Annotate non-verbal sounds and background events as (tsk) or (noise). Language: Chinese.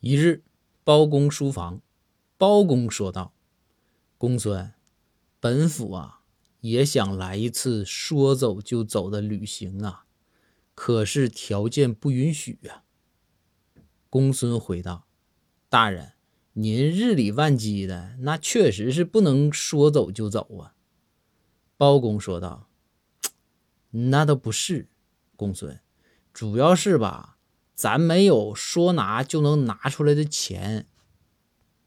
一日，包公书房，包公说道：“公孙，本府啊，也想来一次说走就走的旅行啊，可是条件不允许啊。”公孙回道：“大人，您日理万机的，那确实是不能说走就走啊。”包公说道：“ (tsk) 那倒不是，公孙，主要是吧。”咱没有说拿就能拿出来的钱，